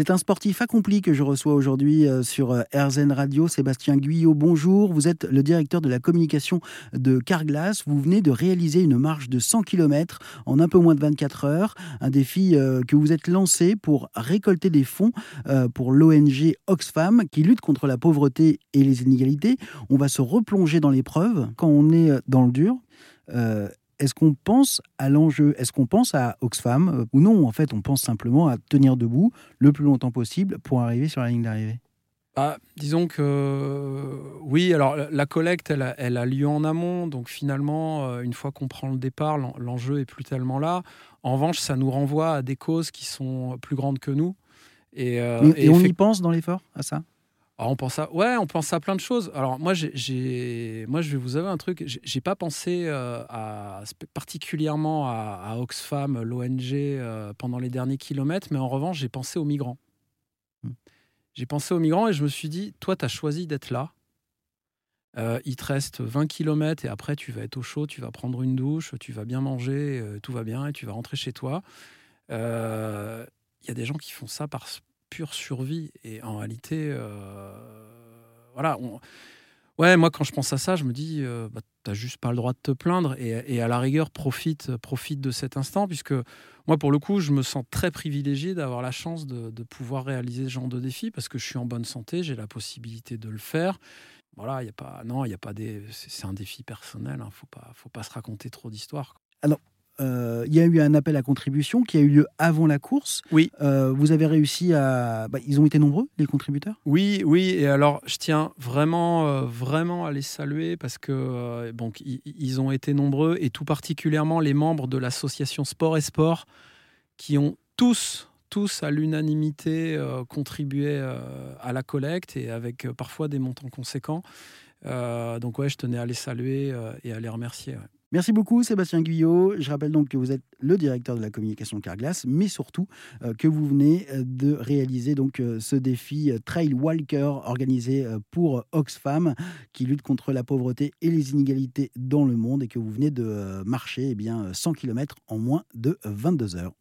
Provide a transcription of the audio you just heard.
C'est un sportif accompli que je reçois aujourd'hui euh, sur euh, RZN Radio. Sébastien Guyot, bonjour. Vous êtes le directeur de la communication de Carglass. Vous venez de réaliser une marche de 100 km en un peu moins de 24 heures. Un défi euh, que vous êtes lancé pour récolter des fonds pour l'ONG Oxfam qui lutte contre la pauvreté et les inégalités. On va se replonger dans l'épreuve quand on est dans le dur. Est-ce qu'on pense à l'enjeu? Est-ce qu'on pense à Oxfam euh, Ou non, en fait, on pense simplement à tenir debout le plus longtemps possible pour arriver sur la ligne d'arrivée bah, disons que oui, alors la collecte, elle a, lieu en amont, donc finalement, euh, une fois qu'on prend le départ, l'enjeu est plus tellement là. En revanche, ça nous renvoie à des causes qui sont plus grandes que nous. Et, euh, et on y pense dans l'effort, à ça? On pense à ouais, on pense à plein de choses. Alors moi, j'ai, moi, je vais vous avouer un truc. J'ai pas pensé euh, à, particulièrement à, Oxfam, l'ONG, euh, pendant les derniers kilomètres, mais en revanche, j'ai pensé aux migrants. Hmm. J'ai pensé aux migrants et je me suis dit, toi, tu as choisi d'être là. Euh, il te reste 20 km et après, tu vas être au chaud, tu vas prendre une douche, tu vas bien manger, tout va bien et tu vas rentrer chez toi. Il y a des gens qui font ça par, pure survie. Et en réalité, euh, voilà. Ouais, moi, quand je pense à ça, je me dis, euh, bah, t'as juste pas le droit de te plaindre. Et, à la rigueur, profite, profite de cet instant, puisque moi, pour le coup, je me sens très privilégié d'avoir la chance de, pouvoir réaliser ce genre de défi, parce que je suis en bonne santé, j'ai la possibilité de le faire. Voilà, il y a pas, non, il y a pas des, c'est un défi personnel. Hein, faut pas, faut pas se raconter trop d'histoires. Alors, euh, il y a eu un appel à contribution qui a eu lieu avant la course. Oui. Euh, vous avez réussi à. Bah, ils ont été nombreux, les contributeurs? Oui, oui. Et alors, je tiens vraiment, euh, vraiment à les saluer parce que bon, ils ont été nombreux et tout particulièrement les membres de l'association Sport et Sport qui ont tous tous à l'unanimité contribué à la collecte et avec parfois des montants conséquents. Donc ouais, je tenais à les saluer et à les remercier. Merci beaucoup Sébastien Guyot. Je rappelle donc que vous êtes le directeur de la communication Carglass, mais surtout euh, que vous venez euh, de réaliser donc euh, ce défi Trail Walker organisé pour Oxfam qui lutte contre la pauvreté et les inégalités dans le monde et que vous venez de marcher eh bien 100 km en moins de 22 heures.